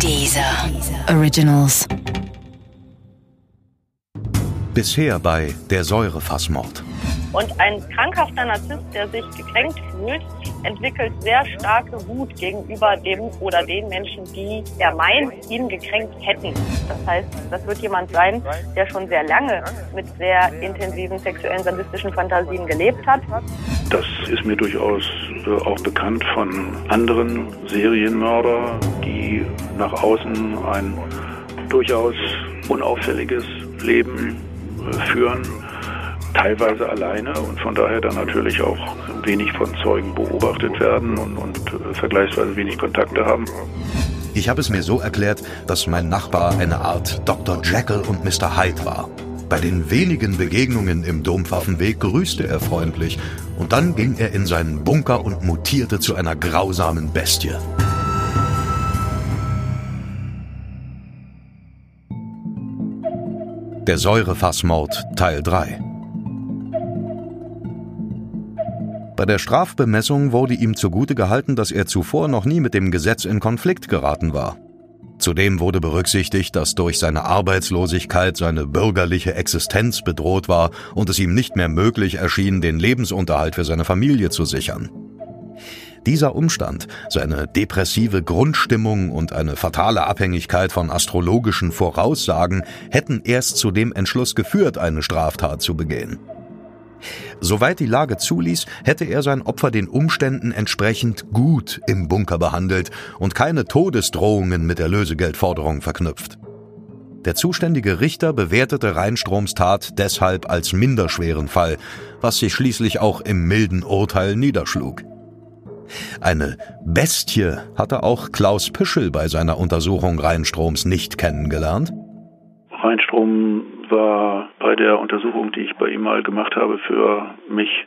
Dieser Originals. Bisher bei der Säurefassmord. Und ein krankhafter Narzisst, der sich gekränkt fühlt, entwickelt sehr starke Wut gegenüber dem oder den Menschen, die er meint, ihn gekränkt hätten. Das heißt, das wird jemand sein, der schon sehr lange mit sehr intensiven sexuellen sadistischen Fantasien gelebt hat. Das ist mir durchaus äh, auch bekannt von anderen Serienmörder, die nach außen ein durchaus unauffälliges Leben äh, führen teilweise alleine und von daher dann natürlich auch wenig von Zeugen beobachtet werden und, und äh, vergleichsweise wenig Kontakte haben. Ich habe es mir so erklärt, dass mein Nachbar eine Art Dr. Jekyll und Mr. Hyde war. Bei den wenigen Begegnungen im Dompfaffenweg grüßte er freundlich und dann ging er in seinen Bunker und mutierte zu einer grausamen Bestie. Der Säurefassmord Teil 3 Bei der Strafbemessung wurde ihm zugute gehalten, dass er zuvor noch nie mit dem Gesetz in Konflikt geraten war. Zudem wurde berücksichtigt, dass durch seine Arbeitslosigkeit seine bürgerliche Existenz bedroht war und es ihm nicht mehr möglich erschien, den Lebensunterhalt für seine Familie zu sichern. Dieser Umstand, seine depressive Grundstimmung und eine fatale Abhängigkeit von astrologischen Voraussagen hätten erst zu dem Entschluss geführt, eine Straftat zu begehen. Soweit die Lage zuließ, hätte er sein Opfer den Umständen entsprechend gut im Bunker behandelt und keine Todesdrohungen mit der Lösegeldforderung verknüpft. Der zuständige Richter bewertete Reinstroms Tat deshalb als minderschweren Fall, was sich schließlich auch im milden Urteil niederschlug. Eine Bestie hatte auch Klaus Püschel bei seiner Untersuchung Reinstroms nicht kennengelernt. Reinstrom war bei der Untersuchung, die ich bei ihm mal gemacht habe, für mich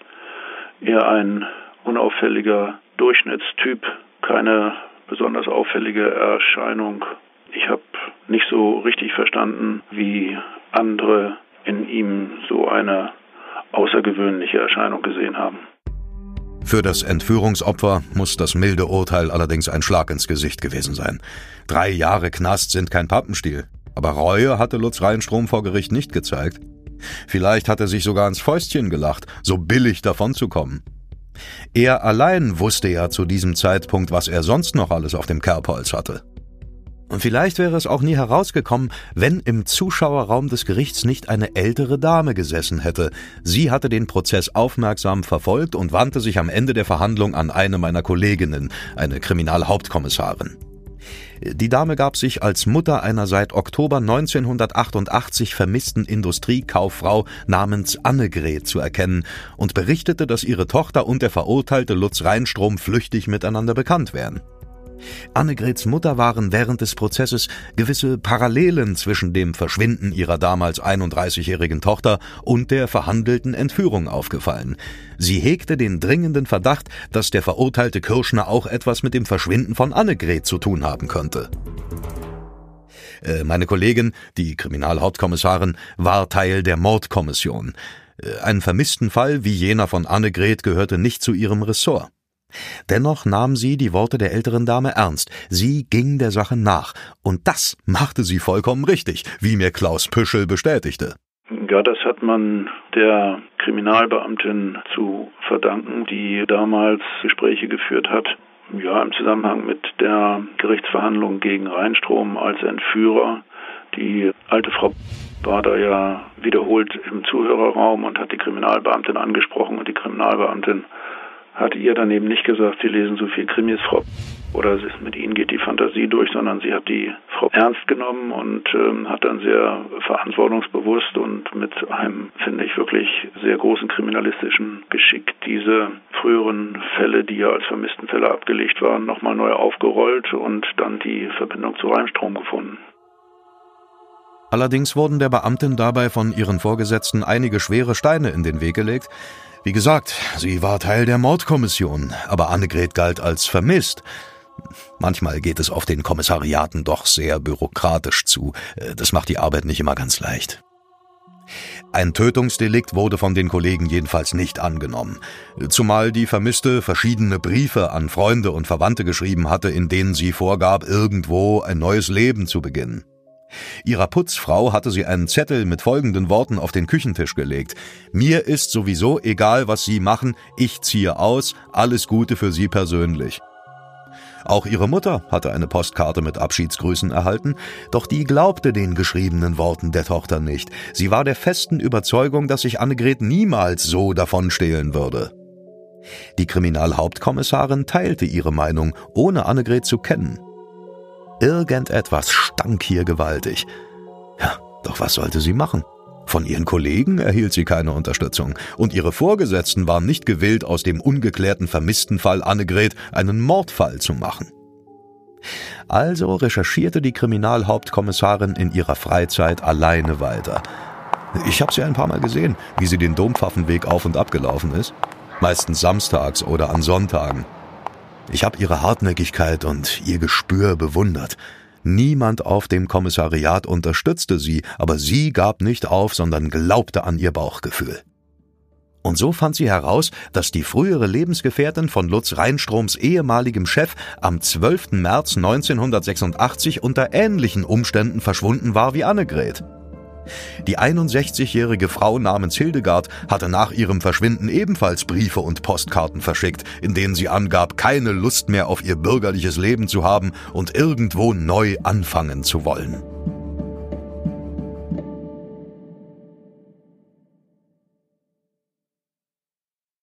eher ein unauffälliger Durchschnittstyp, keine besonders auffällige Erscheinung. Ich habe nicht so richtig verstanden, wie andere in ihm so eine außergewöhnliche Erscheinung gesehen haben. Für das Entführungsopfer muss das milde Urteil allerdings ein Schlag ins Gesicht gewesen sein. Drei Jahre Knast sind kein Pappenstiel. Aber Reue hatte Lutz Reinstrom vor Gericht nicht gezeigt. Vielleicht hat er sich sogar ans Fäustchen gelacht, so billig davonzukommen. Er allein wusste ja zu diesem Zeitpunkt, was er sonst noch alles auf dem Kerbholz hatte. Und vielleicht wäre es auch nie herausgekommen, wenn im Zuschauerraum des Gerichts nicht eine ältere Dame gesessen hätte. Sie hatte den Prozess aufmerksam verfolgt und wandte sich am Ende der Verhandlung an eine meiner Kolleginnen, eine Kriminalhauptkommissarin. Die Dame gab sich als Mutter einer seit Oktober 1988 vermissten Industriekauffrau namens Annegret zu erkennen und berichtete, dass ihre Tochter und der verurteilte Lutz Reinstrom flüchtig miteinander bekannt wären. Annegrets Mutter waren während des Prozesses gewisse Parallelen zwischen dem Verschwinden ihrer damals 31-jährigen Tochter und der verhandelten Entführung aufgefallen. Sie hegte den dringenden Verdacht, dass der verurteilte Kirschner auch etwas mit dem Verschwinden von Annegret zu tun haben könnte. Äh, meine Kollegin, die Kriminalhauptkommissarin, war Teil der Mordkommission. Äh, ein vermissten Fall wie jener von Annegret gehörte nicht zu ihrem Ressort. Dennoch nahm sie die Worte der älteren Dame ernst. Sie ging der Sache nach. Und das machte sie vollkommen richtig, wie mir Klaus Püschel bestätigte. Ja, das hat man der Kriminalbeamtin zu verdanken, die damals Gespräche geführt hat. Ja, im Zusammenhang mit der Gerichtsverhandlung gegen Rheinstrom als Entführer. Die alte Frau war da ja wiederholt im Zuhörerraum und hat die Kriminalbeamtin angesprochen und die Kriminalbeamtin hat ihr dann eben nicht gesagt, Sie lesen so viel Krimis, Frau, oder mit Ihnen geht die Fantasie durch, sondern sie hat die Frau ernst genommen und ähm, hat dann sehr verantwortungsbewusst und mit einem, finde ich, wirklich sehr großen kriminalistischen Geschick diese früheren Fälle, die ja als vermissten Fälle abgelegt waren, nochmal neu aufgerollt und dann die Verbindung zu Rheinstrom gefunden. Allerdings wurden der Beamtin dabei von ihren Vorgesetzten einige schwere Steine in den Weg gelegt, wie gesagt, sie war Teil der Mordkommission, aber Annegret galt als vermisst. Manchmal geht es auf den Kommissariaten doch sehr bürokratisch zu. Das macht die Arbeit nicht immer ganz leicht. Ein Tötungsdelikt wurde von den Kollegen jedenfalls nicht angenommen, zumal die Vermisste verschiedene Briefe an Freunde und Verwandte geschrieben hatte, in denen sie vorgab, irgendwo ein neues Leben zu beginnen. Ihrer Putzfrau hatte sie einen Zettel mit folgenden Worten auf den Küchentisch gelegt. Mir ist sowieso egal, was Sie machen, ich ziehe aus, alles Gute für Sie persönlich. Auch ihre Mutter hatte eine Postkarte mit Abschiedsgrüßen erhalten, doch die glaubte den geschriebenen Worten der Tochter nicht. Sie war der festen Überzeugung, dass sich Annegret niemals so davonstehlen würde. Die Kriminalhauptkommissarin teilte ihre Meinung, ohne Annegret zu kennen. Irgendetwas stank hier gewaltig. Ja, doch was sollte sie machen? Von ihren Kollegen erhielt sie keine Unterstützung, und ihre Vorgesetzten waren nicht gewillt, aus dem ungeklärten Vermisstenfall Annegret einen Mordfall zu machen. Also recherchierte die Kriminalhauptkommissarin in ihrer Freizeit alleine weiter. Ich habe sie ein paar Mal gesehen, wie sie den Dompfaffenweg auf und ab gelaufen ist. Meistens samstags oder an Sonntagen. Ich habe ihre Hartnäckigkeit und ihr Gespür bewundert. Niemand auf dem Kommissariat unterstützte sie, aber sie gab nicht auf, sondern glaubte an ihr Bauchgefühl. Und so fand sie heraus, dass die frühere Lebensgefährtin von Lutz Reinstroms ehemaligem Chef am 12. März 1986 unter ähnlichen Umständen verschwunden war wie Annegret. Die 61-jährige Frau namens Hildegard hatte nach ihrem Verschwinden ebenfalls Briefe und Postkarten verschickt, in denen sie angab, keine Lust mehr auf ihr bürgerliches Leben zu haben und irgendwo neu anfangen zu wollen.